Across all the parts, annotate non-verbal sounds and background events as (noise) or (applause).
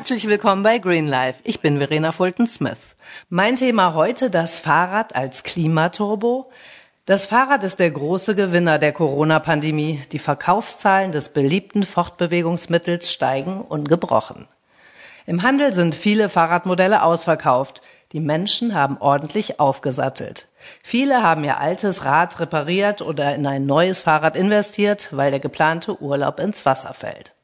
Herzlich willkommen bei Green Life. Ich bin Verena Fulton-Smith. Mein Thema heute das Fahrrad als Klimaturbo. Das Fahrrad ist der große Gewinner der Corona-Pandemie. Die Verkaufszahlen des beliebten Fortbewegungsmittels steigen ungebrochen. Im Handel sind viele Fahrradmodelle ausverkauft. Die Menschen haben ordentlich aufgesattelt. Viele haben ihr altes Rad repariert oder in ein neues Fahrrad investiert, weil der geplante Urlaub ins Wasser fällt.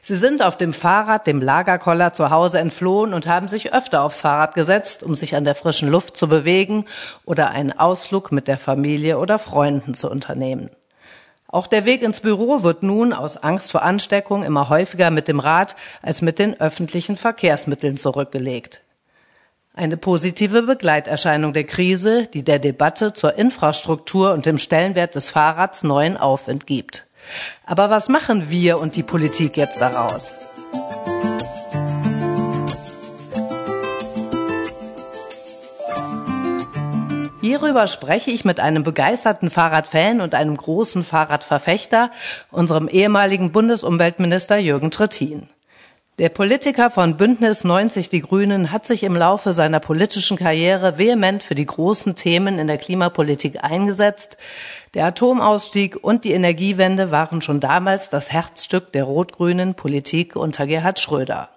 Sie sind auf dem Fahrrad dem Lagerkoller zu Hause entflohen und haben sich öfter aufs Fahrrad gesetzt, um sich an der frischen Luft zu bewegen oder einen Ausflug mit der Familie oder Freunden zu unternehmen. Auch der Weg ins Büro wird nun aus Angst vor Ansteckung immer häufiger mit dem Rad als mit den öffentlichen Verkehrsmitteln zurückgelegt. Eine positive Begleiterscheinung der Krise, die der Debatte zur Infrastruktur und dem Stellenwert des Fahrrads neuen Aufwind gibt. Aber was machen wir und die Politik jetzt daraus? Hierüber spreche ich mit einem begeisterten Fahrradfan und einem großen Fahrradverfechter, unserem ehemaligen Bundesumweltminister Jürgen Trittin. Der Politiker von Bündnis 90 Die Grünen hat sich im Laufe seiner politischen Karriere vehement für die großen Themen in der Klimapolitik eingesetzt. Der Atomausstieg und die Energiewende waren schon damals das Herzstück der rot-grünen Politik unter Gerhard Schröder.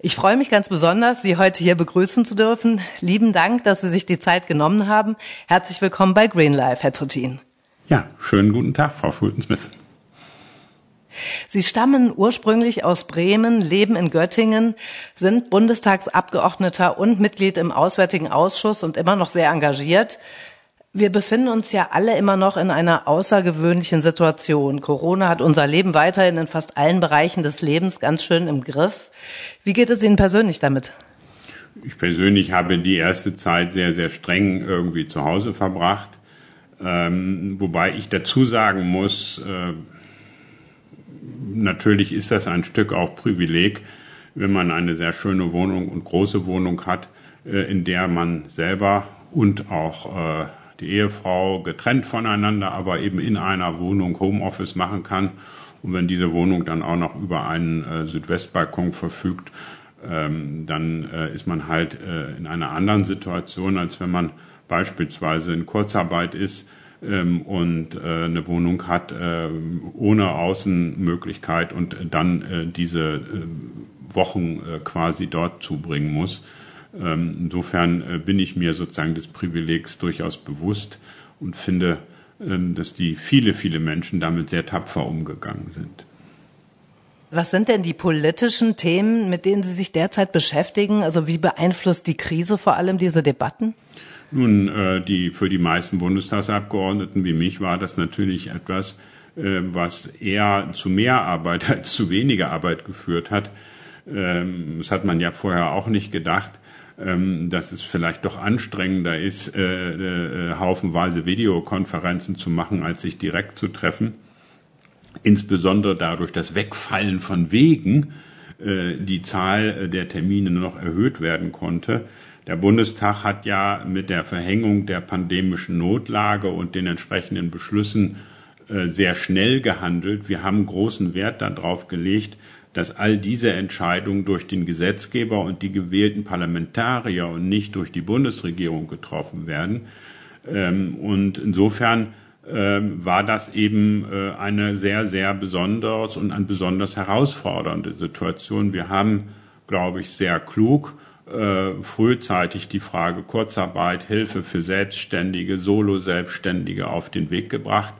Ich freue mich ganz besonders, Sie heute hier begrüßen zu dürfen. Lieben Dank, dass Sie sich die Zeit genommen haben. Herzlich willkommen bei Green Life, Herr Trittin. Ja, schönen guten Tag, Frau Fulton-Smith. Sie stammen ursprünglich aus Bremen, leben in Göttingen, sind Bundestagsabgeordneter und Mitglied im Auswärtigen Ausschuss und immer noch sehr engagiert. Wir befinden uns ja alle immer noch in einer außergewöhnlichen Situation. Corona hat unser Leben weiterhin in fast allen Bereichen des Lebens ganz schön im Griff. Wie geht es Ihnen persönlich damit? Ich persönlich habe die erste Zeit sehr, sehr streng irgendwie zu Hause verbracht. Ähm, wobei ich dazu sagen muss, äh, natürlich ist das ein Stück auch Privileg, wenn man eine sehr schöne Wohnung und große Wohnung hat, äh, in der man selber und auch äh, die Ehefrau getrennt voneinander, aber eben in einer Wohnung Homeoffice machen kann. Und wenn diese Wohnung dann auch noch über einen äh, Südwestbalkon verfügt, ähm, dann ist man halt in einer anderen Situation, als wenn man beispielsweise in Kurzarbeit ist ähm, und äh, eine Wohnung hat äh, ohne Außenmöglichkeit und dann äh, diese äh, Wochen äh, quasi dort zubringen muss. Ähm, insofern äh, bin ich mir sozusagen des Privilegs durchaus bewusst und finde, ähm, dass die viele, viele Menschen damit sehr tapfer umgegangen sind. Was sind denn die politischen Themen, mit denen Sie sich derzeit beschäftigen? Also wie beeinflusst die Krise vor allem diese Debatten? Nun, äh, die, für die meisten Bundestagsabgeordneten wie mich war das natürlich etwas, was eher zu mehr Arbeit (laughs) als zu weniger Arbeit geführt hat. Das hat man ja vorher auch nicht gedacht ähm, dass es vielleicht doch anstrengender ist, äh, äh, haufenweise Videokonferenzen zu machen, als sich direkt zu treffen. Insbesondere dadurch das Wegfallen von Wegen äh, die Zahl der Termine noch erhöht werden konnte. Der Bundestag hat ja mit der Verhängung der pandemischen Notlage und den entsprechenden Beschlüssen äh, sehr schnell gehandelt. Wir haben großen Wert darauf gelegt, dass all diese Entscheidungen durch den Gesetzgeber und die gewählten Parlamentarier und nicht durch die Bundesregierung getroffen werden. Ähm, und insofern ähm, war das eben äh, eine sehr, sehr besonders und eine besonders herausfordernde Situation. Wir haben, glaube ich, sehr klug äh, frühzeitig die Frage Kurzarbeit, Hilfe für Selbstständige, Solo-Selbstständige auf den Weg gebracht.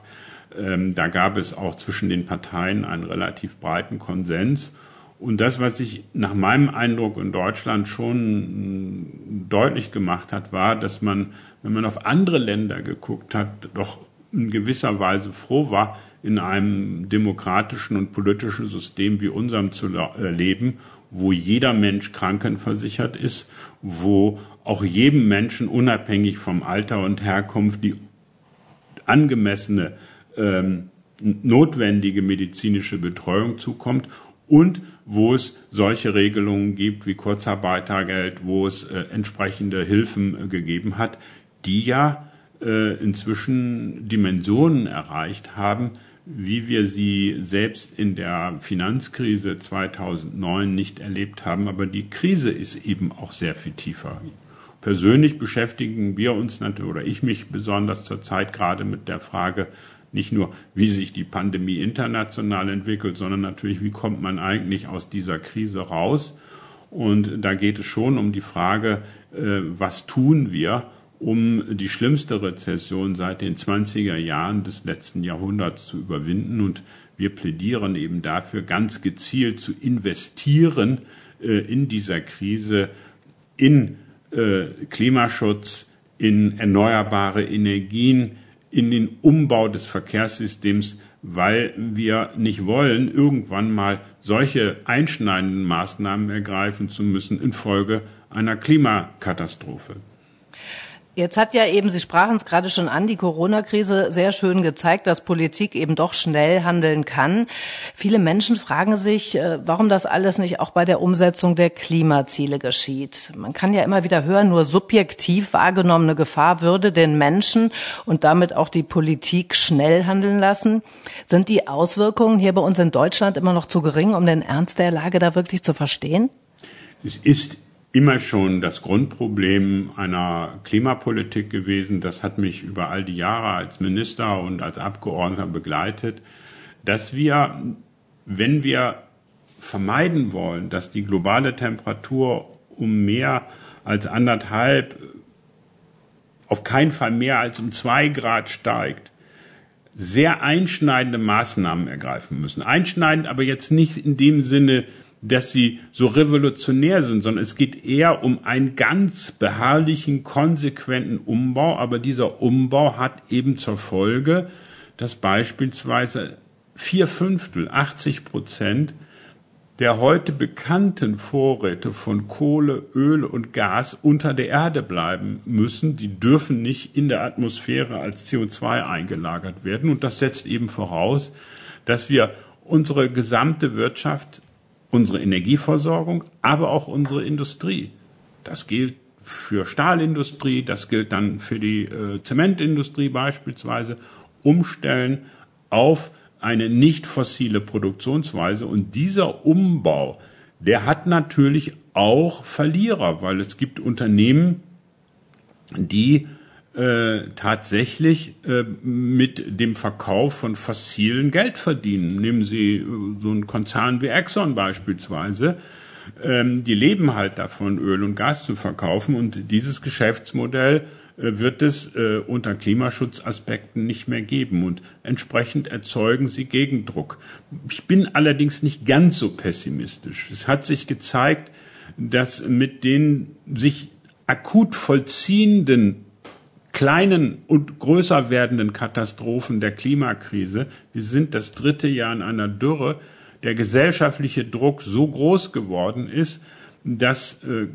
Ähm, da gab es auch zwischen den Parteien einen relativ breiten Konsens. Und das, was sich nach meinem Eindruck in Deutschland schon mm, deutlich gemacht hat, war, dass man, wenn man auf andere Länder geguckt hat, doch in gewisser Weise froh war, in einem demokratischen und politischen System wie unserem zu äh, leben, wo jeder Mensch krankenversichert ist, wo auch jedem Menschen unabhängig vom Alter und Herkunft die angemessene ähm, notwendige medizinische Betreuung zukommt und wo es solche Regelungen gibt wie Kurzarbeitergeld, wo es äh, entsprechende Hilfen äh, gegeben hat, die ja äh, inzwischen Dimensionen erreicht haben, wie wir sie selbst in der Finanzkrise 2009 nicht erlebt haben. Aber die Krise ist eben auch sehr viel tiefer. Persönlich beschäftigen wir uns natürlich, oder ich mich besonders zurzeit gerade mit der Frage, nicht nur, wie sich die Pandemie international entwickelt, sondern natürlich, wie kommt man eigentlich aus dieser Krise raus? Und da geht es schon um die Frage, äh, was tun wir, um die schlimmste Rezession seit den 20er Jahren des letzten Jahrhunderts zu überwinden. Und wir plädieren eben dafür, ganz gezielt zu investieren äh, in dieser Krise in äh, Klimaschutz, in erneuerbare Energien, in den Umbau des Verkehrssystems, weil wir nicht wollen, irgendwann mal solche einschneidenden Maßnahmen ergreifen zu müssen infolge einer Klimakatastrophe. Jetzt hat ja eben, Sie sprachen es gerade schon an, die Corona-Krise sehr schön gezeigt, dass Politik eben doch schnell handeln kann. Viele Menschen fragen sich, äh, warum das alles nicht auch bei der Umsetzung der Klimaziele geschieht. Man kann ja immer wieder hören, nur subjektiv wahrgenommene Gefahr würde den Menschen und damit auch die Politik schnell handeln lassen. Sind die Auswirkungen hier bei uns in Deutschland immer noch zu gering, um den Ernst der Lage da wirklich zu verstehen? Es ist immer schon das Grundproblem einer Klimapolitik gewesen. Das hat mich über all die Jahre als Minister und als Abgeordneter begleitet, dass wir, wenn wir vermeiden wollen, dass die globale Temperatur um mehr als anderthalb, auf keinen Fall mehr als um zwei Grad steigt, sehr einschneidende Maßnahmen ergreifen müssen. Einschneidend aber jetzt nicht in dem Sinne, dass sie so revolutionär sind, sondern es geht eher um einen ganz beharrlichen, konsequenten Umbau. Aber dieser Umbau hat eben zur Folge, dass beispielsweise vier Fünftel, 80 Prozent der heute bekannten Vorräte von Kohle, Öl und Gas unter der Erde bleiben müssen. Die dürfen nicht in der Atmosphäre als CO2 eingelagert werden. Und das setzt eben voraus, dass wir unsere gesamte Wirtschaft unsere Energieversorgung, aber auch unsere Industrie. Das gilt für Stahlindustrie, das gilt dann für die äh, Zementindustrie beispielsweise, umstellen auf eine nicht fossile Produktionsweise. Und dieser Umbau, der hat natürlich auch Verlierer, weil es gibt Unternehmen, die äh, tatsächlich äh, mit dem Verkauf von fossilen Geld verdienen. Nehmen Sie äh, so einen Konzern wie Exxon beispielsweise. Ähm, die leben halt davon, Öl und Gas zu verkaufen und dieses Geschäftsmodell äh, wird es äh, unter Klimaschutzaspekten nicht mehr geben und entsprechend erzeugen sie Gegendruck. Ich bin allerdings nicht ganz so pessimistisch. Es hat sich gezeigt, dass mit den sich akut vollziehenden kleinen und größer werdenden Katastrophen der Klimakrise. Wir sind das dritte Jahr in einer Dürre. Der gesellschaftliche Druck so groß geworden ist, dass äh,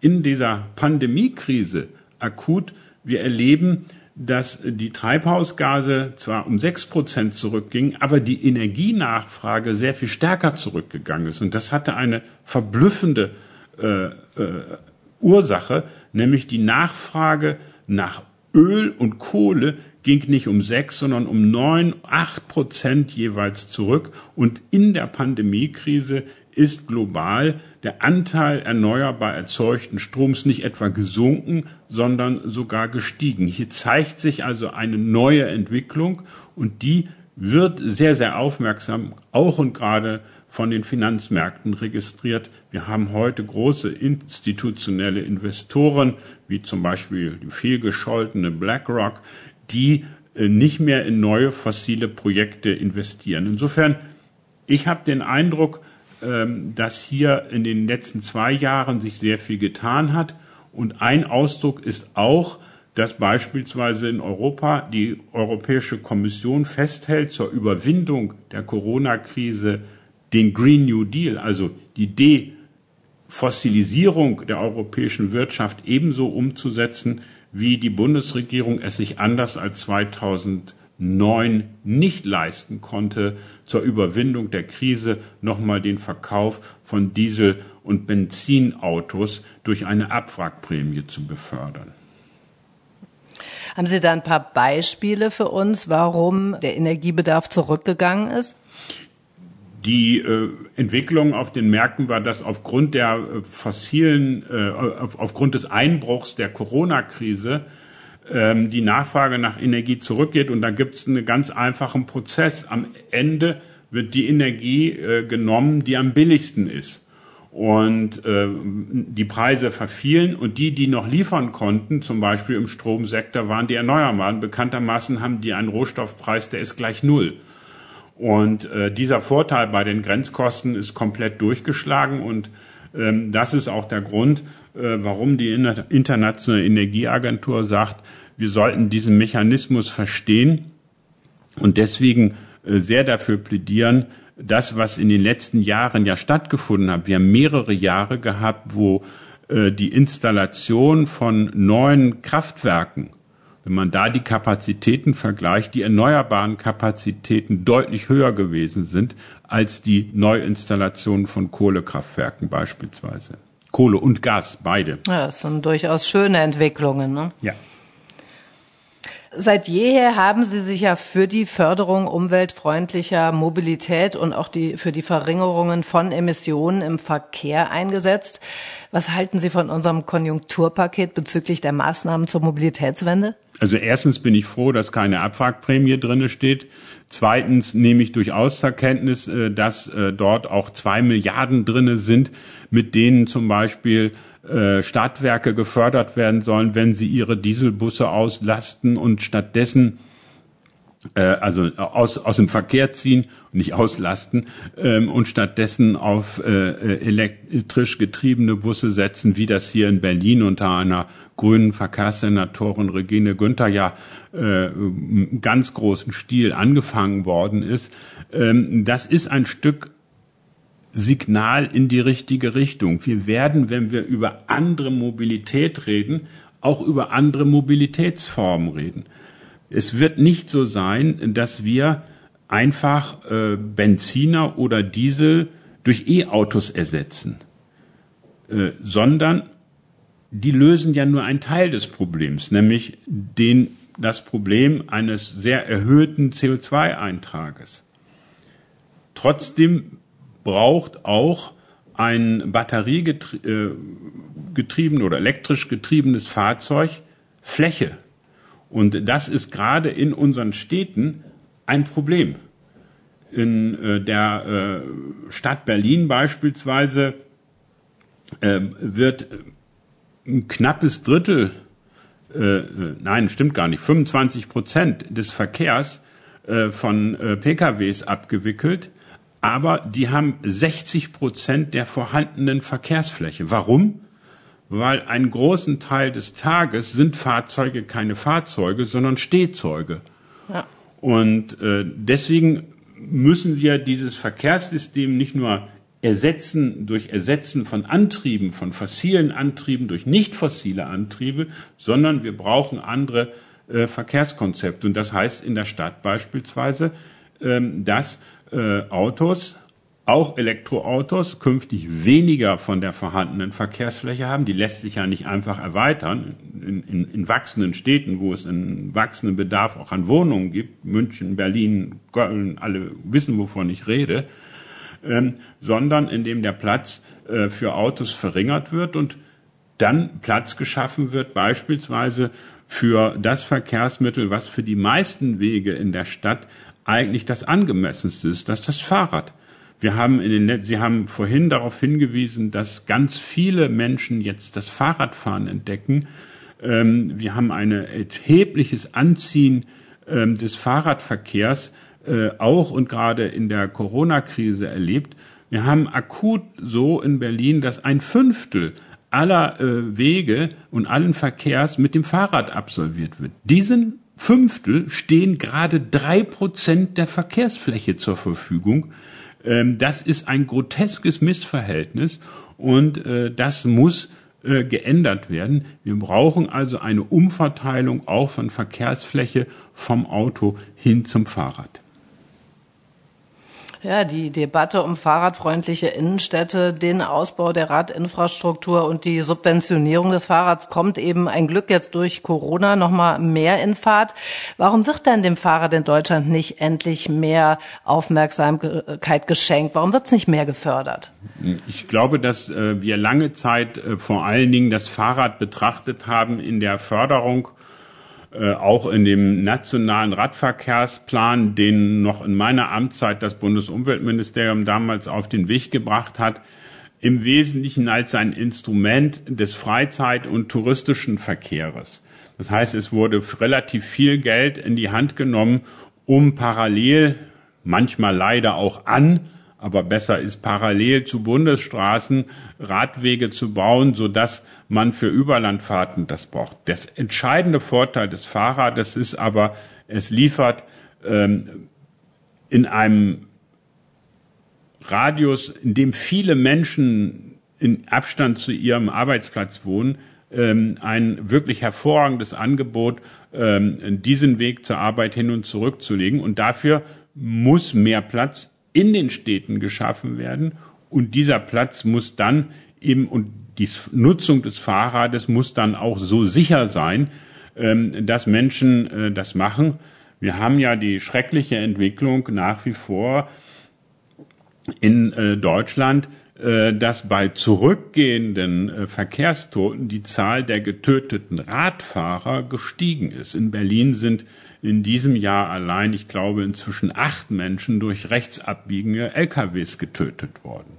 in dieser Pandemiekrise akut wir erleben, dass die Treibhausgase zwar um sechs Prozent zurückgingen, aber die Energienachfrage sehr viel stärker zurückgegangen ist. Und das hatte eine verblüffende äh, äh, Ursache, nämlich die Nachfrage nach Öl und Kohle ging nicht um sechs, sondern um neun, acht Prozent jeweils zurück. Und in der Pandemiekrise ist global der Anteil erneuerbar erzeugten Stroms nicht etwa gesunken, sondern sogar gestiegen. Hier zeigt sich also eine neue Entwicklung und die wird sehr, sehr aufmerksam, auch und gerade von den Finanzmärkten registriert. Wir haben heute große institutionelle Investoren, wie zum Beispiel die vielgescholtene BlackRock, die äh, nicht mehr in neue fossile Projekte investieren. Insofern, ich habe den Eindruck, ähm, dass hier in den letzten zwei Jahren sich sehr viel getan hat. Und ein Ausdruck ist auch, dass beispielsweise in Europa die Europäische Kommission festhält, zur Überwindung der Corona-Krise den Green New Deal, also die Defossilisierung der europäischen Wirtschaft ebenso umzusetzen, wie die Bundesregierung es sich anders als 2009 nicht leisten konnte, zur Überwindung der Krise nochmal den Verkauf von Diesel- und Benzinautos durch eine Abwrackprämie zu befördern. Haben Sie da ein paar Beispiele für uns, warum der Energiebedarf zurückgegangen ist? Die äh, Entwicklung auf den Märkten war, dass aufgrund der äh, fossilen, äh, auf, aufgrund des Einbruchs der Corona-Krise ähm, die Nachfrage nach Energie zurückgeht. Und da gibt es einen ganz einfachen Prozess. Am Ende wird die Energie äh, genommen, die am billigsten ist. Und äh, die Preise verfielen und die, die noch liefern konnten, zum Beispiel im Stromsektor, waren die Erneuerbaren. Bekanntermaßen haben die einen Rohstoffpreis, der ist gleich null. Und äh, dieser Vorteil bei den Grenzkosten ist komplett durchgeschlagen und ähm, das ist auch der Grund, äh, warum die Internationale Energieagentur sagt, wir sollten diesen Mechanismus verstehen und deswegen äh, sehr dafür plädieren, das, was in den letzten Jahren ja stattgefunden hat. Wir haben mehrere Jahre gehabt, wo äh, die Installation von neuen Kraftwerken wenn man da die Kapazitäten vergleicht, die erneuerbaren Kapazitäten deutlich höher gewesen sind als die Neuinstallationen von Kohlekraftwerken beispielsweise. Kohle und Gas, beide. Ja, das sind durchaus schöne Entwicklungen. Ne? Ja. Seit jeher haben Sie sich ja für die Förderung umweltfreundlicher Mobilität und auch die, für die Verringerungen von Emissionen im Verkehr eingesetzt. Was halten Sie von unserem Konjunkturpaket bezüglich der Maßnahmen zur Mobilitätswende? Also erstens bin ich froh, dass keine Abwrackprämie drinne steht. Zweitens nehme ich durchaus zur Kenntnis, äh, dass äh, dort auch zwei Milliarden drinne sind, mit denen zum Beispiel äh, Stadtwerke gefördert werden sollen, wenn sie ihre Dieselbusse auslasten und stattdessen äh, also aus, aus dem Verkehr ziehen nicht auslasten ähm, und stattdessen auf äh, elektrisch getriebene Busse setzen, wie das hier in Berlin unter einer grünen Verkehrssenatorin Regine Günther ja äh, ganz großen Stil angefangen worden ist. Ähm, das ist ein Stück Signal in die richtige Richtung. Wir werden, wenn wir über andere Mobilität reden, auch über andere Mobilitätsformen reden. Es wird nicht so sein, dass wir einfach äh, Benziner oder Diesel durch E-Autos ersetzen, äh, sondern die lösen ja nur einen Teil des Problems, nämlich den, das Problem eines sehr erhöhten CO2-Eintrages. Trotzdem braucht auch ein batteriegetrieben oder elektrisch getriebenes Fahrzeug Fläche. Und das ist gerade in unseren Städten ein Problem. In äh, der äh, Stadt Berlin beispielsweise äh, wird ein knappes Drittel, äh, nein, stimmt gar nicht, 25 Prozent des Verkehrs von PKWs abgewickelt aber die haben 60 Prozent der vorhandenen Verkehrsfläche. Warum? Weil einen großen Teil des Tages sind Fahrzeuge keine Fahrzeuge, sondern Stehzeuge. Ja. Und äh, deswegen müssen wir dieses Verkehrssystem nicht nur ersetzen durch Ersetzen von Antrieben, von fossilen Antrieben durch nicht fossile Antriebe, sondern wir brauchen andere äh, Verkehrskonzepte. Und das heißt in der Stadt beispielsweise, ähm, dass äh, Autos, auch Elektroautos, künftig weniger von der vorhandenen Verkehrsfläche haben. Die lässt sich ja nicht einfach erweitern. In, in, in wachsenden Städten, wo es einen wachsenden Bedarf auch an Wohnungen gibt, München, Berlin, Köln, alle wissen, wovon ich rede, ähm, sondern indem der Platz äh, für Autos verringert wird und dann Platz geschaffen wird, beispielsweise für das Verkehrsmittel, was für die meisten Wege in der Stadt eigentlich das angemessenste ist, das ist das Fahrrad. Wir haben in den, Sie haben vorhin darauf hingewiesen, dass ganz viele Menschen jetzt das Fahrradfahren entdecken. Ähm, wir haben ein erhebliches Anziehen ähm, des Fahrradverkehrs äh, auch und gerade in der Corona-Krise erlebt. Wir haben akut so in Berlin, dass ein Fünftel aller äh, Wege und allen Verkehrs mit dem Fahrrad absolviert wird. Diesen Fünftel stehen gerade drei Prozent der Verkehrsfläche zur Verfügung. Ähm, das ist ein groteskes Missverhältnis und äh, das muss äh, geändert werden. Wir brauchen also eine Umverteilung auch von Verkehrsfläche vom Auto hin zum Fahrrad. Ja, die Debatte um fahrradfreundliche Innenstädte, den Ausbau der Radinfrastruktur und die Subventionierung des Fahrrads kommt eben ein Glück jetzt durch Corona noch mal mehr in Fahrt. Warum wird denn dem Fahrrad in Deutschland nicht endlich mehr Aufmerksamkeit geschenkt? Warum wird es nicht mehr gefördert? Ich glaube, dass äh, wir lange Zeit äh, vor allen Dingen das Fahrrad betrachtet haben in der Förderung äh, auch in dem nationalen Radverkehrsplan, den noch in meiner Amtszeit das Bundesumweltministerium damals auf den Weg gebracht hat, im Wesentlichen als ein Instrument des Freizeit- und touristischen Verkehres. Das heißt, es wurde relativ viel Geld in die Hand genommen, um parallel, manchmal leider auch an aber besser ist parallel zu Bundesstraßen Radwege zu bauen, so dass man für Überlandfahrten das braucht. Das entscheidende Vorteil des Fahrrades ist aber, es liefert ähm, in einem Radius, in dem viele Menschen in Abstand zu ihrem Arbeitsplatz wohnen, ähm, ein wirklich hervorragendes Angebot, ähm, diesen Weg zur Arbeit hin und zurück zu legen. Und dafür muss mehr Platz in den Städten geschaffen werden und dieser Platz muss dann eben und die Nutzung des Fahrrades muss dann auch so sicher sein, ähm, dass Menschen äh, das machen. Wir haben ja die schreckliche Entwicklung nach wie vor in äh, Deutschland, dass bei zurückgehenden Verkehrstoten die Zahl der getöteten Radfahrer gestiegen ist. In Berlin sind in diesem Jahr allein, ich glaube, inzwischen acht Menschen durch rechtsabbiegende LKWs getötet worden.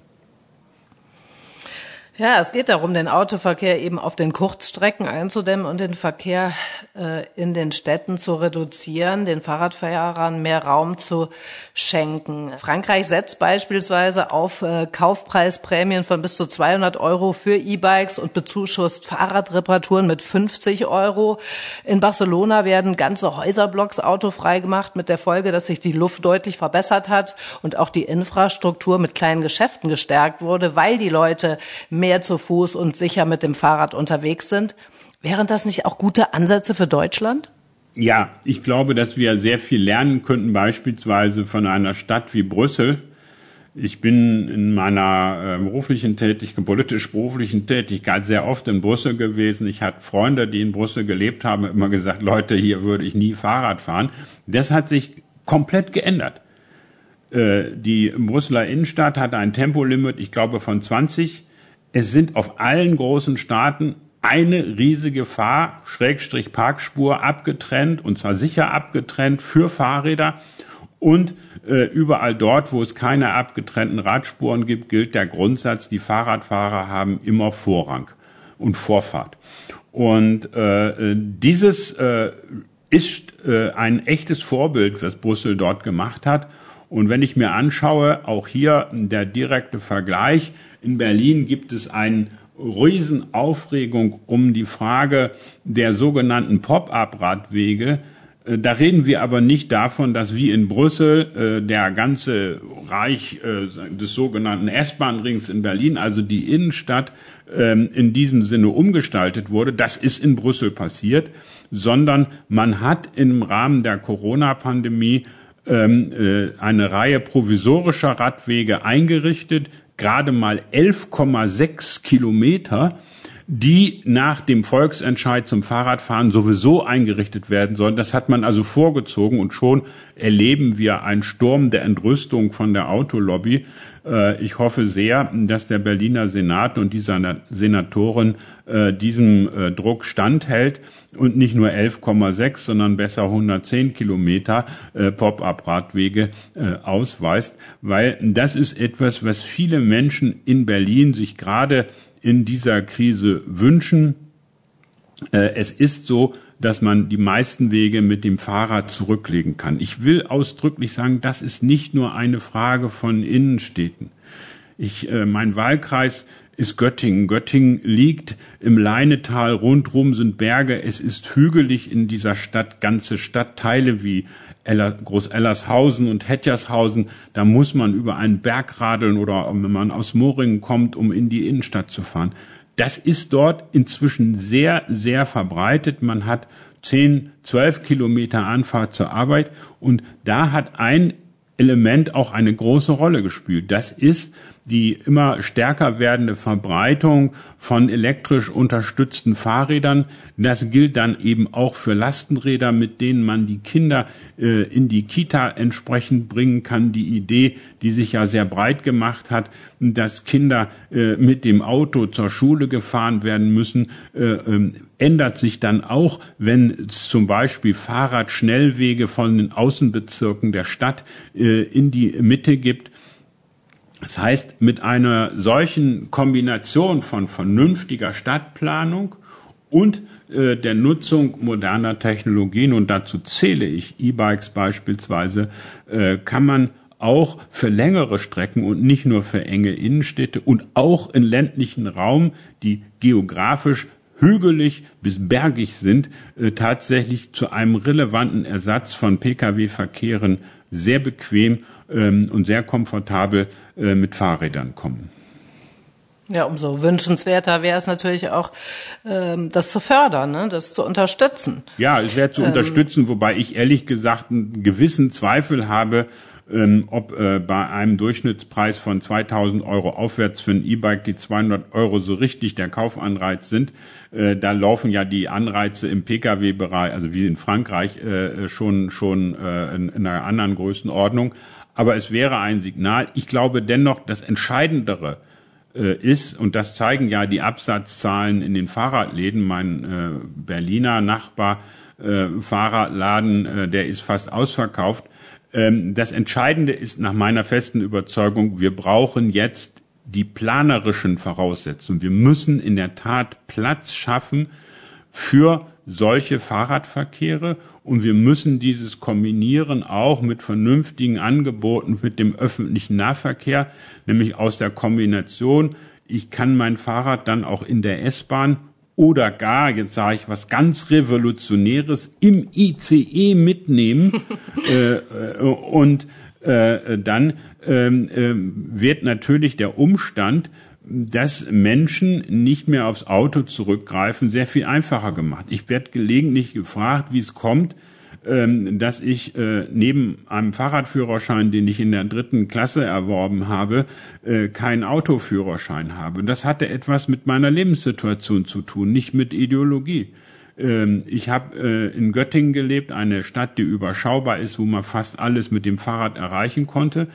Ja, es geht darum, den Autoverkehr eben auf den Kurzstrecken einzudämmen und den Verkehr äh, in den Städten zu reduzieren, den Fahrradfahrern mehr Raum zu schenken. Frankreich setzt beispielsweise auf äh, Kaufpreisprämien von bis zu 200 Euro für E-Bikes und bezuschusst Fahrradreparaturen mit 50 Euro. In Barcelona werden ganze Häuserblocks autofrei gemacht mit der Folge, dass sich die Luft deutlich verbessert hat und auch die Infrastruktur mit kleinen Geschäften gestärkt wurde, weil die Leute mehr mehr zu Fuß und sicher mit dem Fahrrad unterwegs sind. Wären das nicht auch gute Ansätze für Deutschland? Ja, ich glaube, dass wir sehr viel lernen könnten, beispielsweise von einer Stadt wie Brüssel. Ich bin in meiner äh, beruflichen Tätigkeit, politisch-beruflichen Tätigkeit sehr oft in Brüssel gewesen. Ich hatte Freunde, die in Brüssel gelebt haben, immer gesagt, Leute, hier würde ich nie Fahrrad fahren. Das hat sich komplett geändert. Äh, die Brüsseler Innenstadt hat ein Tempolimit, ich glaube, von 20 es sind auf allen großen Staaten eine riesige Fahr-, Schrägstrich Parkspur abgetrennt und zwar sicher abgetrennt für Fahrräder und äh, überall dort, wo es keine abgetrennten Radspuren gibt, gilt der Grundsatz, die Fahrradfahrer haben immer Vorrang und Vorfahrt. Und äh, dieses äh, ist äh, ein echtes Vorbild, was Brüssel dort gemacht hat. Und wenn ich mir anschaue, auch hier der direkte Vergleich, in Berlin gibt es eine Riesenaufregung um die Frage der sogenannten Pop-up-Radwege. Äh, da reden wir aber nicht davon, dass wie in Brüssel äh, der ganze Reich äh, des sogenannten S-Bahn-Rings in Berlin, also die Innenstadt, ähm, in diesem Sinne umgestaltet wurde. Das ist in Brüssel passiert, sondern man hat im Rahmen der Corona-Pandemie eine Reihe provisorischer Radwege eingerichtet, gerade mal 11,6 Kilometer, die nach dem Volksentscheid zum Fahrradfahren sowieso eingerichtet werden sollen. Das hat man also vorgezogen und schon erleben wir einen Sturm der Entrüstung von der Autolobby. Äh, ich hoffe sehr, dass der Berliner Senat und die Senatoren äh, diesem äh, Druck standhält und nicht nur 11,6, sondern besser 110 Kilometer Pop-up-Radwege ausweist, weil das ist etwas, was viele Menschen in Berlin sich gerade in dieser Krise wünschen. Es ist so, dass man die meisten Wege mit dem Fahrrad zurücklegen kann. Ich will ausdrücklich sagen, das ist nicht nur eine Frage von Innenstädten. Ich, äh, mein Wahlkreis ist Göttingen. Göttingen liegt im Leinetal, rundrum sind Berge, es ist hügelig in dieser Stadt, ganze Stadtteile wie Groß-Ellershausen und Hetjershausen, da muss man über einen Berg radeln oder wenn man aus Moringen kommt, um in die Innenstadt zu fahren. Das ist dort inzwischen sehr, sehr verbreitet. Man hat 10, 12 Kilometer Anfahrt zur Arbeit und da hat ein Element auch eine große Rolle gespielt. Das ist die immer stärker werdende Verbreitung von elektrisch unterstützten Fahrrädern. Das gilt dann eben auch für Lastenräder, mit denen man die Kinder äh, in die Kita entsprechend bringen kann. Die Idee, die sich ja sehr breit gemacht hat, dass Kinder äh, mit dem Auto zur Schule gefahren werden müssen, äh, ähm, ändert sich dann auch, wenn es zum Beispiel Fahrradschnellwege von den Außenbezirken der Stadt äh, in die Mitte gibt das heißt, mit einer solchen Kombination von vernünftiger Stadtplanung und äh, der Nutzung moderner Technologien, und dazu zähle ich E-Bikes beispielsweise, äh, kann man auch für längere Strecken und nicht nur für enge Innenstädte und auch in ländlichen Raum, die geografisch hügelig bis bergig sind, äh, tatsächlich zu einem relevanten Ersatz von Pkw-Verkehren sehr bequem ähm, und sehr komfortabel äh, mit Fahrrädern kommen. Ja, umso wünschenswerter wäre es natürlich auch, ähm, das zu fördern, ne? das zu unterstützen. Ja, es wäre zu ähm, unterstützen, wobei ich ehrlich gesagt einen gewissen Zweifel habe, ähm, ob äh, bei einem Durchschnittspreis von 2000 Euro aufwärts für ein E-Bike die 200 Euro so richtig der Kaufanreiz sind. Äh, da laufen ja die Anreize im Pkw-Bereich, also wie in Frankreich, äh, schon, schon äh, in, in einer anderen Größenordnung. Aber es wäre ein Signal. Ich glaube dennoch, das Entscheidendere äh, ist, und das zeigen ja die Absatzzahlen in den Fahrradläden, mein äh, Berliner Nachbar, äh, Fahrradladen, äh, der ist fast ausverkauft. Ähm, das Entscheidende ist nach meiner festen Überzeugung, wir brauchen jetzt die planerischen Voraussetzungen. Wir müssen in der Tat Platz schaffen für solche Fahrradverkehre. Und wir müssen dieses kombinieren auch mit vernünftigen Angeboten mit dem öffentlichen Nahverkehr, nämlich aus der Kombination, ich kann mein Fahrrad dann auch in der S-Bahn oder gar, jetzt sage ich was ganz Revolutionäres, im ICE mitnehmen. (laughs) Äh, äh, und äh, dann ähm, äh, wird natürlich der Umstand, dass Menschen nicht mehr aufs Auto zurückgreifen, sehr viel einfacher gemacht. Ich werde gelegentlich gefragt, wie es kommt, ähm, dass ich äh, neben einem Fahrradführerschein, den ich in der dritten Klasse erworben habe, äh, keinen Autoführerschein habe. Das hatte etwas mit meiner Lebenssituation zu tun, nicht mit Ideologie. Ähm, ich habe äh, in Göttingen gelebt, eine Stadt, die überschaubar ist, wo man fast alles mit dem Fahrrad erreichen konnte.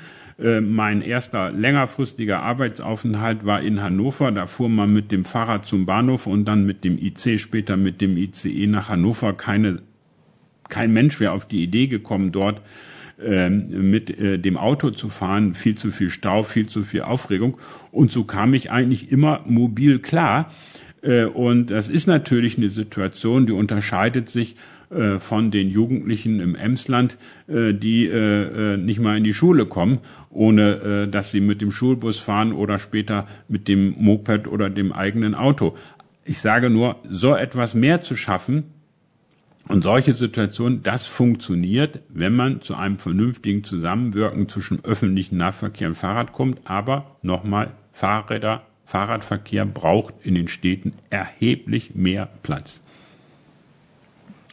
Mein erster längerfristiger Arbeitsaufenthalt war in Hannover. Da fuhr man mit dem Fahrrad zum Bahnhof und dann mit dem IC, später mit dem ICE nach Hannover. Keine kein Mensch wäre auf die Idee gekommen, dort ähm, mit äh, dem Auto zu fahren, viel zu viel Stau, viel zu viel Aufregung. Und so kam ich eigentlich immer mobil klar. Äh, und das ist natürlich eine Situation, die unterscheidet sich äh, von den Jugendlichen im Emsland, die nicht mal in die Schule kommen, ohne dass sie mit dem Schulbus fahren oder später mit dem Moped oder dem eigenen Auto. Ich sage nur, so etwas mehr zu schaffen, und solche Situationen, das funktioniert, wenn man zu einem vernünftigen Zusammenwirken zwischen öffentlichen Nahverkehr und Fahrrad kommt. Aber nochmal, Fahrräder, Fahrradverkehr braucht in den Städten erheblich mehr Platz.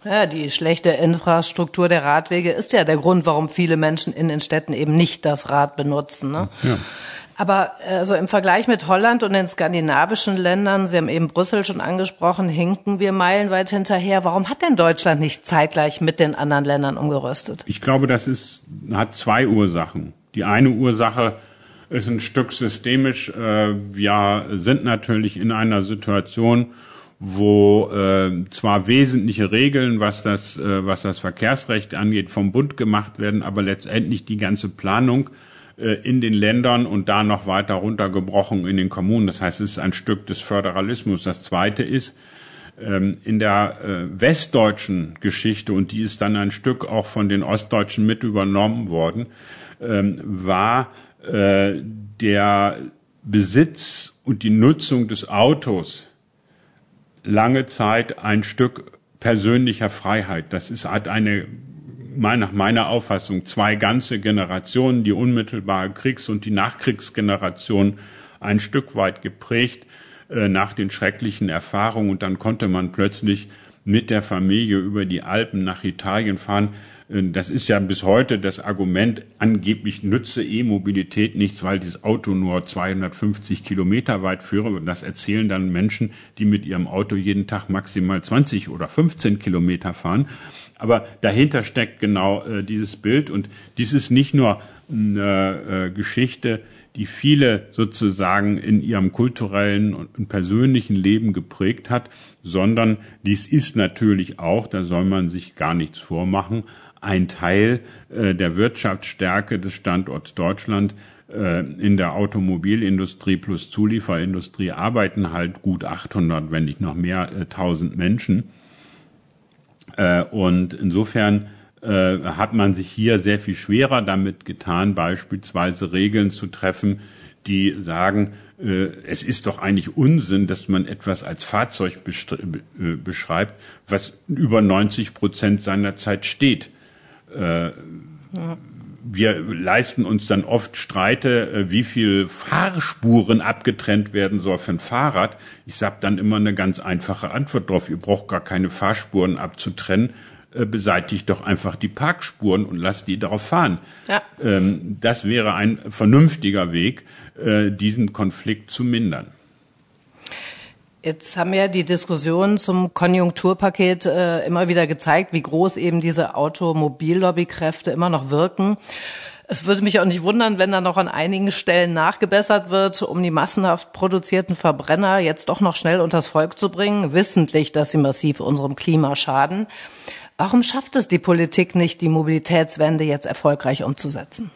Ja, die schlechte Infrastruktur der Radwege ist ja der Grund, warum viele Menschen in den Städten eben nicht das Rad benutzen. Ne? Ja. Aber also im Vergleich mit Holland und den skandinavischen Ländern, Sie haben eben Brüssel schon angesprochen, hinken wir meilenweit hinterher. Warum hat denn Deutschland nicht zeitgleich mit den anderen Ländern umgerüstet? Ich glaube, das ist, hat zwei Ursachen. Die eine Ursache ist ein Stück systemisch. Äh, wir sind natürlich in einer Situation, wo äh, zwar wesentliche Regeln, was das, äh, was das Verkehrsrecht angeht, vom Bund gemacht werden, aber letztendlich die ganze Planung äh, in den Ländern und da noch weiter runtergebrochen in den Kommunen. Das heißt, es ist ein Stück des Föderalismus. Das Zweite ist, ähm, in der äh, westdeutschen Geschichte, und die ist dann ein Stück auch von den Ostdeutschen mit übernommen worden, ähm, war äh, der Besitz und die Nutzung des Autos lange Zeit ein Stück persönlicher Freiheit. Das ist, hat eine nach meiner Auffassung zwei ganze Generationen, die unmittelbare Kriegs- und die Nachkriegsgeneration, ein Stück weit geprägt äh, nach den schrecklichen Erfahrungen. Und dann konnte man plötzlich mit der Familie über die Alpen nach Italien fahren. Äh, das ist ja bis heute das Argument, angeblich nütze E-Mobilität nichts, weil dieses Auto nur 250 Kilometer weit führe. Und das erzählen dann Menschen, die mit ihrem Auto jeden Tag maximal 20 oder 15 Kilometer fahren. Aber dahinter steckt genau äh, dieses Bild und dies ist nicht nur eine äh, Geschichte, die viele sozusagen in ihrem kulturellen und persönlichen Leben geprägt hat, sondern dies ist natürlich auch, da soll man sich gar nichts vormachen, ein Teil äh, der Wirtschaftsstärke des Standorts Deutschland. Äh, in der Automobilindustrie plus Zulieferindustrie arbeiten halt gut 800, wenn nicht noch mehr, äh, 1000 Menschen. Äh, und insofern äh, hat man sich hier sehr viel schwerer damit getan, beispielsweise Regeln zu treffen, die sagen, äh, es ist doch eigentlich Unsinn, dass man etwas als Fahrzeug äh, beschreibt, was über 90 Prozent seiner Zeit steht. Äh, wir leisten uns dann oft Streite, äh, wie viel Fahrspuren abgetrennt werden soll für ein Fahrrad. Ich sage dann immer eine ganz einfache Antwort drauf. Ihr braucht gar keine Fahrspuren abzutrennen äh, beseitigt doch einfach die Parkspuren und lasst die darauf fahren. Ja. Ähm, das wäre ein vernünftiger Weg, äh, diesen Konflikt zu mindern. Jetzt haben ja die Diskussionen zum Konjunkturpaket äh, immer wieder gezeigt, wie groß eben diese Automobillobby-Kräfte immer noch wirken. Es würde mich auch nicht wundern, wenn da noch an einigen Stellen nachgebessert wird, um die massenhaft produzierten Verbrenner jetzt doch noch schnell unters Volk zu bringen, wissentlich, dass sie massiv unserem Klima schaden. Warum schafft es die Politik nicht, die Mobilitätswende jetzt erfolgreich umzusetzen?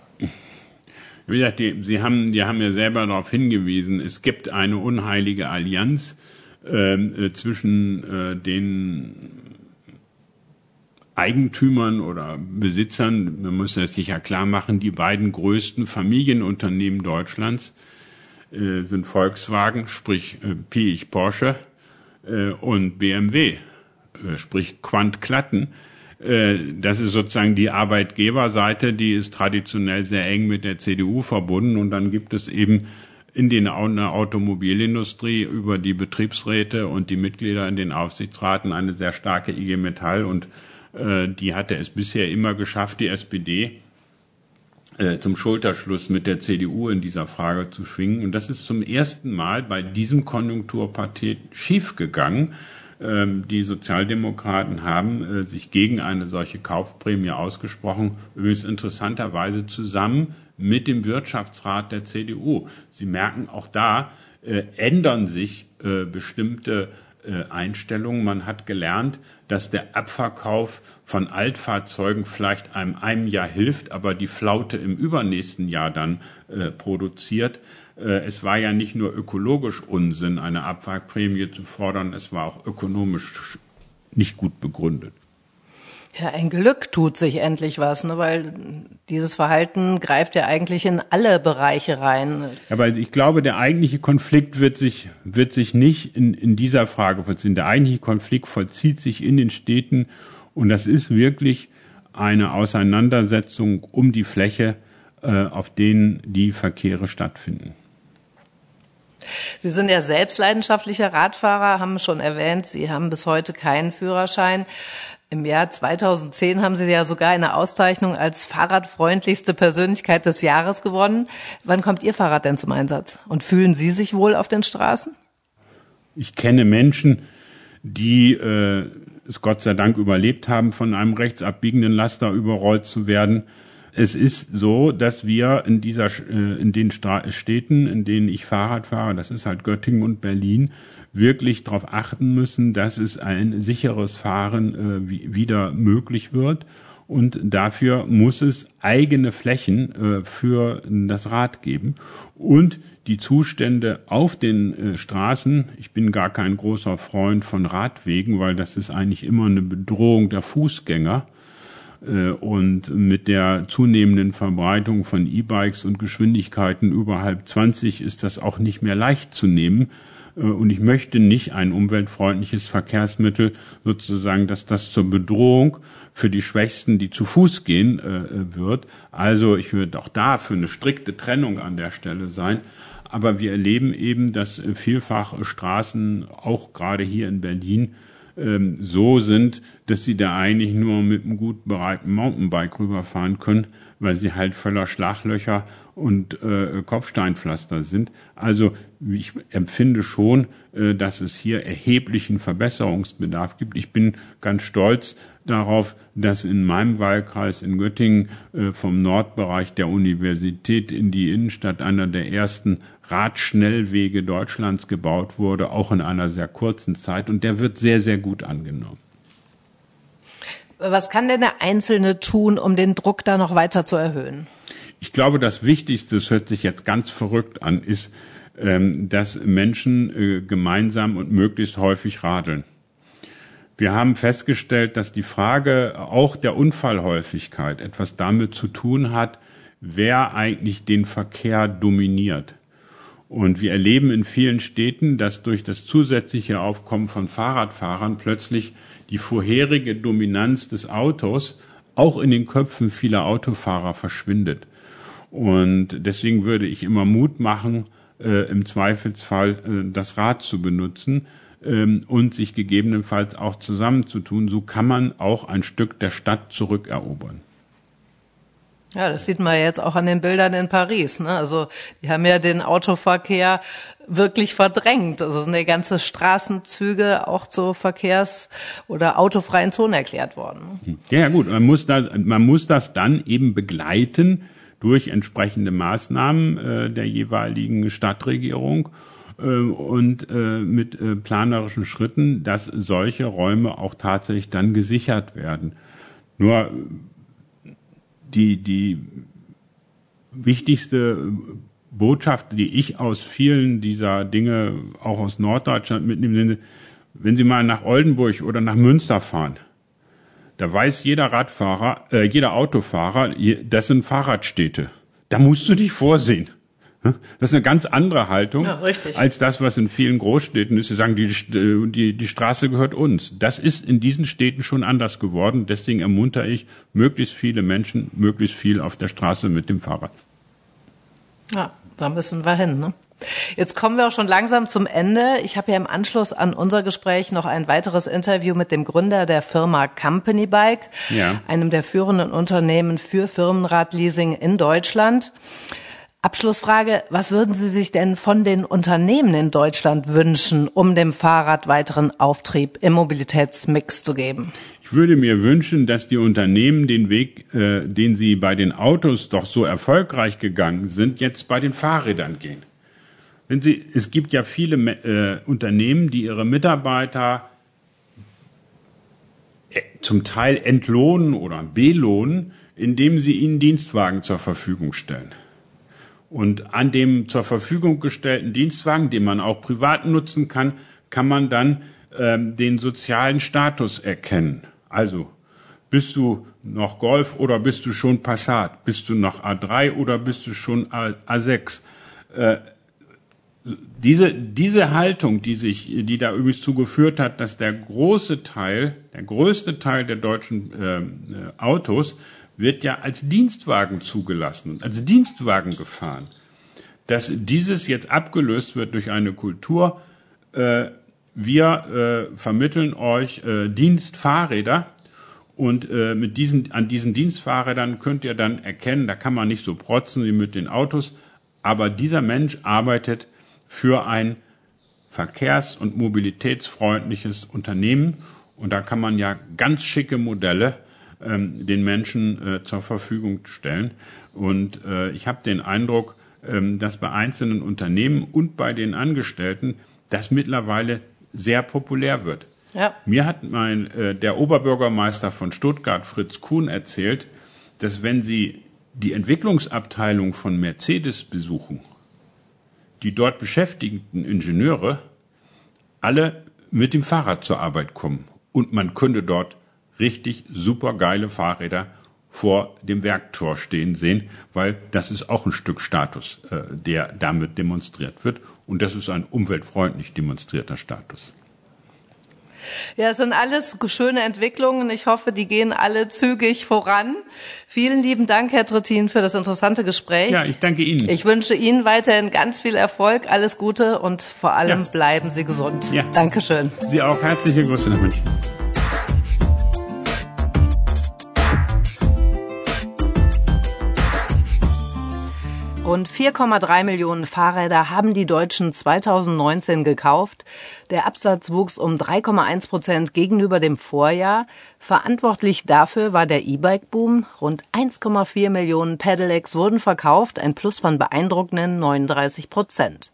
Wie gesagt, die, Sie haben, die haben ja selber darauf hingewiesen, es gibt eine unheilige Allianz äh, zwischen äh, den Eigentümern oder Besitzern, man muss das sicher klar machen, die beiden größten Familienunternehmen Deutschlands äh, sind Volkswagen, sprich äh, Piech Porsche äh, und BMW. Äh, sprich Quant Klatten. Äh, das ist sozusagen die Arbeitgeberseite, die ist traditionell sehr eng mit der CDU verbunden und dann gibt es eben in den Automobilindustrie über die Betriebsräte und die Mitglieder in den Aufsichtsraten eine sehr starke IG Metall und äh, die hatte es bisher immer geschafft, die SPD äh, zum Schulterschluss mit der CDU in dieser Frage zu schwingen. Und das ist zum ersten Mal bei diesem Konjunkturpaket schiefgegangen. Ähm, die Sozialdemokraten haben äh, sich gegen eine solche Kaufprämie ausgesprochen, übrigens interessanterweise zusammen mit dem Wirtschaftsrat der CDU. Sie merken, auch da äh, ändern sich äh, bestimmte Einstellungen. Man hat gelernt, dass der Abverkauf von Altfahrzeugen vielleicht einem, einem Jahr hilft, aber die Flaute im übernächsten Jahr dann äh, produziert. Äh, es war ja nicht nur ökologisch Unsinn, eine Abwrackprämie zu fordern, es war auch ökonomisch nicht gut begründet. Ja, ein Glück tut sich endlich was, ne, weil dieses Verhalten greift ja eigentlich in alle Bereiche rein. Aber ich glaube, der eigentliche Konflikt wird sich, wird sich nicht in, in dieser Frage vollziehen. Der eigentliche Konflikt vollzieht sich in den Städten und das ist wirklich eine Auseinandersetzung um die Fläche, äh, auf denen die Verkehre stattfinden. Sie sind ja selbst leidenschaftlicher Radfahrer, haben schon erwähnt, Sie haben bis heute keinen Führerschein. Im Jahr 2010 haben Sie ja sogar eine Auszeichnung als fahrradfreundlichste Persönlichkeit des Jahres gewonnen. Wann kommt Ihr Fahrrad denn zum Einsatz? Und fühlen Sie sich wohl auf den Straßen? Ich kenne Menschen, die äh, es Gott sei Dank überlebt haben, von einem rechtsabbiegenden Laster überrollt zu werden es ist so, dass wir in dieser, äh, in den Städten, in denen ich Fahrrad fahre, das ist halt Göttingen und Berlin, wirklich darauf achten müssen, dass es ein sicheres Fahren äh, wieder möglich wird. Und dafür muss es eigene Flächen äh, für das Rad geben. Und die Zustände auf den Straßen, ich bin gar kein großer Freund von Radwegen, weil das ist eigentlich immer eine Bedrohung der Fußgänger. Äh, und mit der zunehmenden Verbreitung von E-Bikes und Geschwindigkeiten überhalb 20 ist das auch nicht mehr leicht zu nehmen. Äh, und ich möchte nicht ein umweltfreundliches Verkehrsmittel sozusagen, dass das zur Bedrohung für die Schwächsten, die zu Fuß gehen, äh, wird. Also ich würde auch da für eine strikte Trennung an der Stelle sein. Aber wir erleben eben, dass vielfach Straßen, auch gerade hier in Berlin, ähm, so sind, dass sie da eigentlich nur mit einem gut bereiten Mountainbike rüberfahren können, weil sie halt voller Schlaglöcher und äh, Kopfsteinpflaster sind. Also ich empfinde schon, äh, dass es hier erheblichen Verbesserungsbedarf gibt. Ich bin ganz stolz darauf, dass in meinem Wahlkreis in Göttingen äh, vom Nordbereich der Universität in die Innenstadt einer der ersten Radschnellwege Deutschlands gebaut wurde, auch in einer sehr kurzen Zeit. Und der wird sehr, sehr gut angenommen. Was kann denn der Einzelne tun, um den Druck da noch weiter zu erhöhen? Ich glaube, das Wichtigste, das hört sich jetzt ganz verrückt an, ist, ähm, dass Menschen äh, gemeinsam und möglichst häufig radeln. Wir haben festgestellt, dass die Frage auch der Unfallhäufigkeit etwas damit zu tun hat, wer eigentlich den Verkehr dominiert. Und wir erleben in vielen Städten, dass durch das zusätzliche Aufkommen von Fahrradfahrern plötzlich die vorherige Dominanz des Autos auch in den Köpfen vieler Autofahrer verschwindet. Und deswegen würde ich immer Mut machen, äh, im Zweifelsfall äh, das Rad zu benutzen ähm, und sich gegebenenfalls auch zusammenzutun. So kann man auch ein Stück der Stadt zurückerobern. Ja, das sieht man jetzt auch an den Bildern in Paris. Ne? Also die haben ja den Autoverkehr wirklich verdrängt. Also sind ja ganze Straßenzüge auch zur Verkehrs- oder autofreien Zonen erklärt worden. Ja, ja gut, man muss, da, man muss das dann eben begleiten durch entsprechende Maßnahmen äh, der jeweiligen Stadtregierung äh, und äh, mit äh, planerischen Schritten, dass solche Räume auch tatsächlich dann gesichert werden. Nur die, die wichtigste Botschaft, die ich aus vielen dieser Dinge, auch aus Norddeutschland mitnehme, wenn Sie mal nach Oldenburg oder nach Münster fahren, da weiß jeder Radfahrer, äh, jeder Autofahrer, das sind Fahrradstädte. Da musst du dich vorsehen. Das ist eine ganz andere Haltung ja, als das, was in vielen Großstädten ist. Sie sagen, die, die, die Straße gehört uns. Das ist in diesen Städten schon anders geworden. Deswegen ermuntere ich möglichst viele Menschen, möglichst viel auf der Straße mit dem Fahrrad. Ja, da müssen wir hin. Ne? Jetzt kommen wir auch schon langsam zum Ende. Ich habe ja im Anschluss an unser Gespräch noch ein weiteres Interview mit dem Gründer der Firma Company Bike, ja. einem der führenden Unternehmen für Firmenradleasing in Deutschland. Abschlussfrage, was würden Sie sich denn von den Unternehmen in Deutschland wünschen, um dem Fahrrad weiteren Auftrieb im Mobilitätsmix zu geben? Ich würde mir wünschen, dass die Unternehmen den Weg, äh, den sie bei den Autos doch so erfolgreich gegangen sind, jetzt bei den Fahrrädern gehen. Wenn Sie, es gibt ja viele äh, Unternehmen, die ihre Mitarbeiter äh, zum Teil entlohnen oder belohnen, indem sie ihnen Dienstwagen zur Verfügung stellen. Und an dem zur Verfügung gestellten Dienstwagen, den man auch privat nutzen kann, kann man dann ähm, den sozialen Status erkennen. Also bist du noch Golf oder bist du schon Passat? Bist du noch A3 oder bist du schon A6? Äh, diese, diese Haltung, die sich, die da übrigens zugeführt hat, dass der große Teil, der größte Teil der deutschen äh, Autos wird ja als Dienstwagen zugelassen und als Dienstwagen gefahren. Dass dieses jetzt abgelöst wird durch eine Kultur, äh, wir äh, vermitteln euch äh, Dienstfahrräder und äh, mit diesen, an diesen Dienstfahrrädern könnt ihr dann erkennen, da kann man nicht so protzen wie mit den Autos, aber dieser Mensch arbeitet für ein verkehrs- und mobilitätsfreundliches Unternehmen. Und da kann man ja ganz schicke Modelle ähm, den Menschen äh, zur Verfügung stellen. Und äh, ich habe den Eindruck, ähm, dass bei einzelnen Unternehmen und bei den Angestellten das mittlerweile sehr populär wird. Ja. Mir hat mein, äh, der Oberbürgermeister von Stuttgart, Fritz Kuhn, erzählt, dass wenn Sie die Entwicklungsabteilung von Mercedes besuchen die dort beschäftigten Ingenieure alle mit dem Fahrrad zur Arbeit kommen. Und man könnte dort richtig super geile Fahrräder vor dem Werktor stehen sehen, weil das ist auch ein Stück Status, äh, der damit demonstriert wird. Und das ist ein umweltfreundlich demonstrierter Status. Ja, es sind alles schöne Entwicklungen. Ich hoffe, die gehen alle zügig voran. Vielen lieben Dank, Herr Trittin, für das interessante Gespräch. Ja, ich danke Ihnen. Ich wünsche Ihnen weiterhin ganz viel Erfolg, alles Gute und vor allem ja. bleiben Sie gesund. Ja. Dankeschön. Sie auch herzliche Grüße nach München. Rund 4,3 Millionen Fahrräder haben die Deutschen 2019 gekauft. Der Absatz wuchs um 3,1 Prozent gegenüber dem Vorjahr. Verantwortlich dafür war der E-Bike-Boom. Rund 1,4 Millionen Pedelecs wurden verkauft, ein Plus von beeindruckenden 39 Prozent.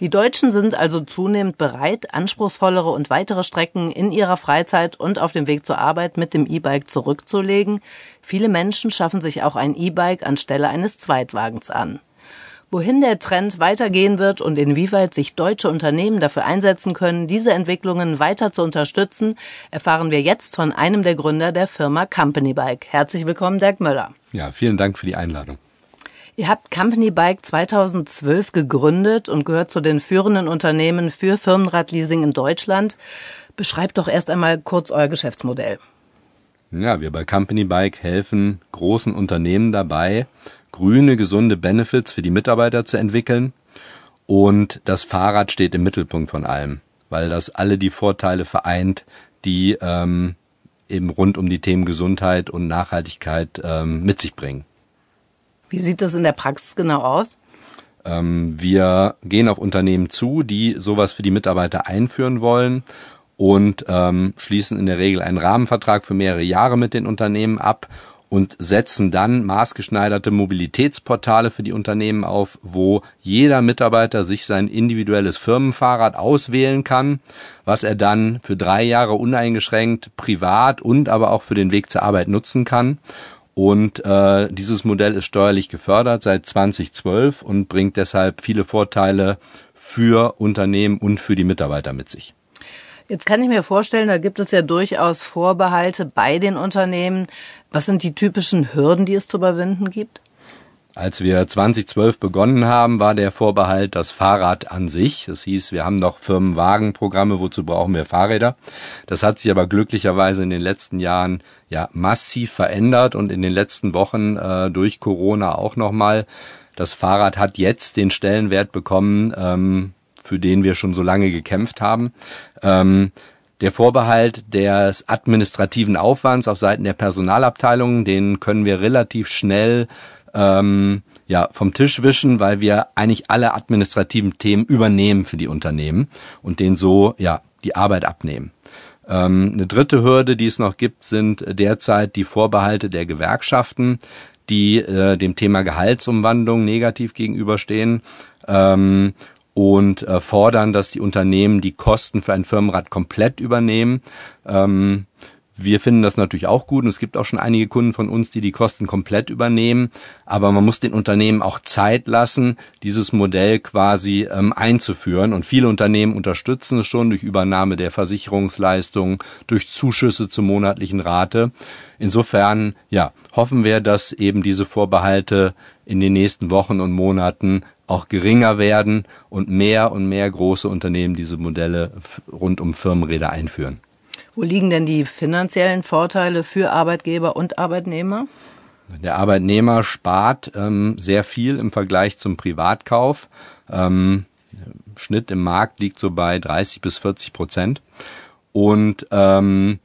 Die Deutschen sind also zunehmend bereit, anspruchsvollere und weitere Strecken in ihrer Freizeit und auf dem Weg zur Arbeit mit dem E-Bike zurückzulegen. Viele Menschen schaffen sich auch ein E-Bike anstelle eines Zweitwagens an. Wohin der Trend weitergehen wird und inwieweit sich deutsche Unternehmen dafür einsetzen können, diese Entwicklungen weiter zu unterstützen, erfahren wir jetzt von einem der Gründer der Firma Company Bike. Herzlich willkommen, Dirk Möller. Ja, vielen Dank für die Einladung. Ihr habt Company Bike 2012 gegründet und gehört zu den führenden Unternehmen für Firmenradleasing in Deutschland. Beschreibt doch erst einmal kurz euer Geschäftsmodell. Ja, wir bei Company Bike helfen großen Unternehmen dabei, grüne, gesunde Benefits für die Mitarbeiter zu entwickeln. Und das Fahrrad steht im Mittelpunkt von allem, weil das alle die Vorteile vereint, die ähm, eben rund um die Themen Gesundheit und Nachhaltigkeit ähm, mit sich bringen. Wie sieht das in der Praxis genau aus? Ähm, wir gehen auf Unternehmen zu, die sowas für die Mitarbeiter einführen wollen und ähm, schließen in der Regel einen Rahmenvertrag für mehrere Jahre mit den Unternehmen ab und setzen dann maßgeschneiderte Mobilitätsportale für die Unternehmen auf, wo jeder Mitarbeiter sich sein individuelles Firmenfahrrad auswählen kann, was er dann für drei Jahre uneingeschränkt privat und aber auch für den Weg zur Arbeit nutzen kann. Und äh, dieses Modell ist steuerlich gefördert seit 2012 und bringt deshalb viele Vorteile für Unternehmen und für die Mitarbeiter mit sich. Jetzt kann ich mir vorstellen, da gibt es ja durchaus Vorbehalte bei den Unternehmen. Was sind die typischen Hürden, die es zu überwinden gibt? Als wir 2012 begonnen haben, war der Vorbehalt das Fahrrad an sich. Das hieß, wir haben noch Firmenwagenprogramme, wozu brauchen wir Fahrräder. Das hat sich aber glücklicherweise in den letzten Jahren ja massiv verändert und in den letzten Wochen äh, durch Corona auch nochmal. Das Fahrrad hat jetzt den Stellenwert bekommen, ähm, für den wir schon so lange gekämpft haben. Ähm, der Vorbehalt des administrativen Aufwands auf Seiten der Personalabteilungen, den können wir relativ schnell ähm, ja, vom Tisch wischen, weil wir eigentlich alle administrativen Themen übernehmen für die Unternehmen und denen so ja die Arbeit abnehmen. Ähm, eine dritte Hürde, die es noch gibt, sind derzeit die Vorbehalte der Gewerkschaften, die äh, dem Thema Gehaltsumwandlung negativ gegenüberstehen. Ähm, und äh, fordern, dass die Unternehmen die Kosten für ein Firmenrad komplett übernehmen. Ähm, wir finden das natürlich auch gut und es gibt auch schon einige Kunden von uns, die die Kosten komplett übernehmen. Aber man muss den Unternehmen auch Zeit lassen, dieses Modell quasi ähm, einzuführen. Und viele Unternehmen unterstützen es schon durch Übernahme der Versicherungsleistung, durch Zuschüsse zur monatlichen Rate. Insofern, ja, hoffen wir, dass eben diese Vorbehalte in den nächsten Wochen und Monaten auch geringer werden und mehr und mehr große Unternehmen diese Modelle rund um Firmenräder einführen. Wo liegen denn die finanziellen Vorteile für Arbeitgeber und Arbeitnehmer? Der Arbeitnehmer spart ähm, sehr viel im Vergleich zum Privatkauf. Ähm, Schnitt im Markt liegt so bei 30 bis 40 Prozent. Und ähm,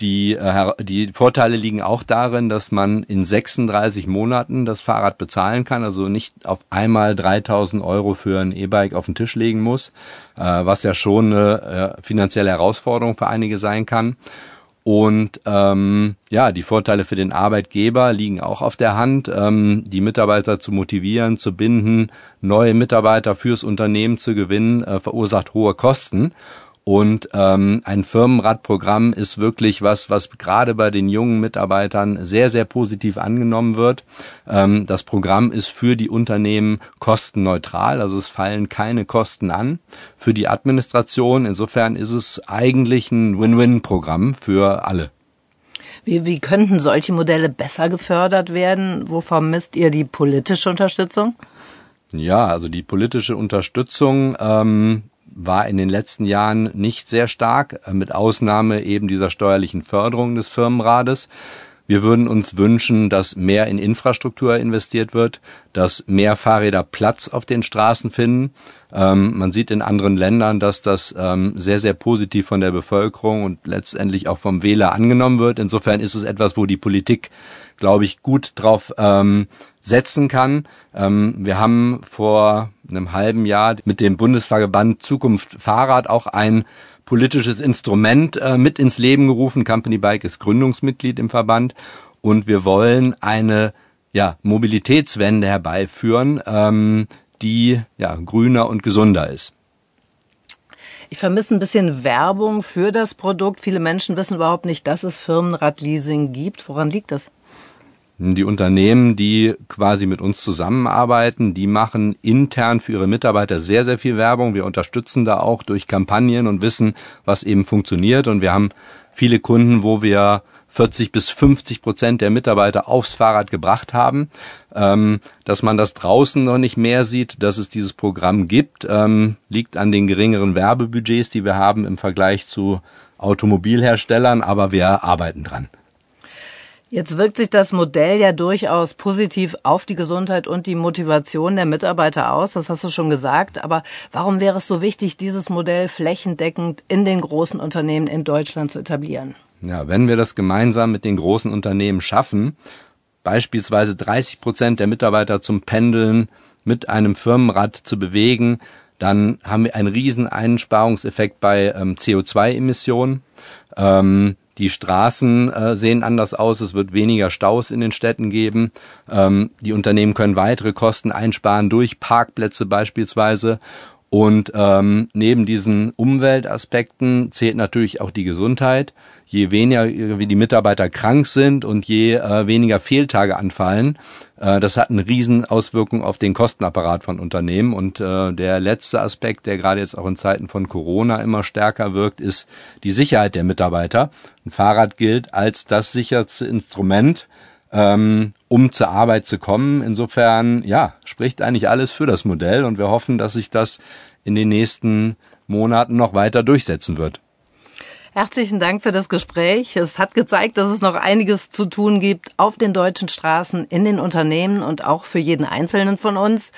die, äh, die Vorteile liegen auch darin, dass man in 36 Monaten das Fahrrad bezahlen kann, also nicht auf einmal 3000 Euro für ein E-Bike auf den Tisch legen muss, äh, was ja schon eine äh, finanzielle Herausforderung für einige sein kann. Und ähm, ja, die Vorteile für den Arbeitgeber liegen auch auf der Hand, ähm, die Mitarbeiter zu motivieren, zu binden, neue Mitarbeiter fürs Unternehmen zu gewinnen, äh, verursacht hohe Kosten. Und ähm, ein Firmenradprogramm ist wirklich was, was gerade bei den jungen Mitarbeitern sehr, sehr positiv angenommen wird. Ähm, das Programm ist für die Unternehmen kostenneutral, also es fallen keine Kosten an für die Administration. Insofern ist es eigentlich ein Win-Win-Programm für alle. Wie, wie könnten solche Modelle besser gefördert werden? Wo vermisst ihr die politische Unterstützung? Ja, also die politische Unterstützung ähm, war in den letzten Jahren nicht sehr stark, äh, mit Ausnahme eben dieser steuerlichen Förderung des Firmenrades. Wir würden uns wünschen, dass mehr in Infrastruktur investiert wird, dass mehr Fahrräder Platz auf den Straßen finden. Ähm, man sieht in anderen Ländern, dass das ähm, sehr, sehr positiv von der Bevölkerung und letztendlich auch vom Wähler angenommen wird. Insofern ist es etwas, wo die Politik, glaube ich, gut drauf ähm, setzen kann. Ähm, wir haben vor einem halben Jahr mit dem Bundesverband Zukunft Fahrrad auch ein politisches Instrument äh, mit ins Leben gerufen. Company Bike ist Gründungsmitglied im Verband und wir wollen eine ja, Mobilitätswende herbeiführen, ähm, die ja grüner und gesunder ist. Ich vermisse ein bisschen Werbung für das Produkt. Viele Menschen wissen überhaupt nicht, dass es Firmenradleasing gibt. Woran liegt das? Die Unternehmen, die quasi mit uns zusammenarbeiten, die machen intern für ihre Mitarbeiter sehr, sehr viel Werbung. Wir unterstützen da auch durch Kampagnen und wissen, was eben funktioniert. Und wir haben viele Kunden, wo wir 40 bis 50 Prozent der Mitarbeiter aufs Fahrrad gebracht haben. Ähm, dass man das draußen noch nicht mehr sieht, dass es dieses Programm gibt, ähm, liegt an den geringeren Werbebudgets, die wir haben im Vergleich zu Automobilherstellern, aber wir arbeiten dran. Jetzt wirkt sich das Modell ja durchaus positiv auf die Gesundheit und die Motivation der Mitarbeiter aus. Das hast du schon gesagt. Aber warum wäre es so wichtig, dieses Modell flächendeckend in den großen Unternehmen in Deutschland zu etablieren? Ja, wenn wir das gemeinsam mit den großen Unternehmen schaffen, beispielsweise 30 Prozent der Mitarbeiter zum Pendeln mit einem Firmenrad zu bewegen, dann haben wir einen riesen Einsparungseffekt bei ähm, CO2-Emissionen. Ähm, die Straßen äh, sehen anders aus, es wird weniger Staus in den Städten geben. Ähm, die Unternehmen können weitere Kosten einsparen durch Parkplätze beispielsweise. Und ähm, neben diesen Umweltaspekten zählt natürlich auch die Gesundheit je weniger wie die Mitarbeiter krank sind und je äh, weniger Fehltage anfallen, äh, das hat eine Riesenauswirkung auf den Kostenapparat von Unternehmen. Und äh, der letzte Aspekt, der gerade jetzt auch in Zeiten von Corona immer stärker wirkt, ist die Sicherheit der Mitarbeiter. Ein Fahrrad gilt als das sicherste Instrument, ähm, um zur Arbeit zu kommen. Insofern, ja, spricht eigentlich alles für das Modell und wir hoffen, dass sich das in den nächsten Monaten noch weiter durchsetzen wird. Herzlichen Dank für das Gespräch. Es hat gezeigt, dass es noch einiges zu tun gibt auf den deutschen Straßen, in den Unternehmen und auch für jeden Einzelnen von uns.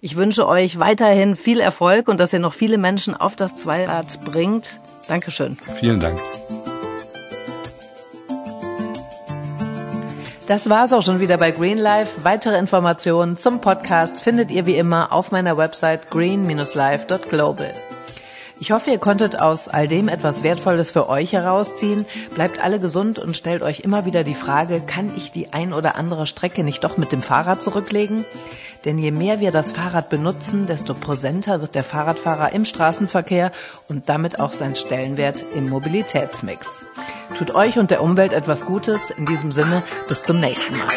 Ich wünsche euch weiterhin viel Erfolg und dass ihr noch viele Menschen auf das Zweirad bringt. Dankeschön. Vielen Dank. Das war's auch schon wieder bei Green Life. Weitere Informationen zum Podcast findet ihr wie immer auf meiner Website green-life.global. Ich hoffe, ihr konntet aus all dem etwas Wertvolles für euch herausziehen. Bleibt alle gesund und stellt euch immer wieder die Frage, kann ich die ein oder andere Strecke nicht doch mit dem Fahrrad zurücklegen? Denn je mehr wir das Fahrrad benutzen, desto präsenter wird der Fahrradfahrer im Straßenverkehr und damit auch sein Stellenwert im Mobilitätsmix. Tut euch und der Umwelt etwas Gutes. In diesem Sinne, bis zum nächsten Mal.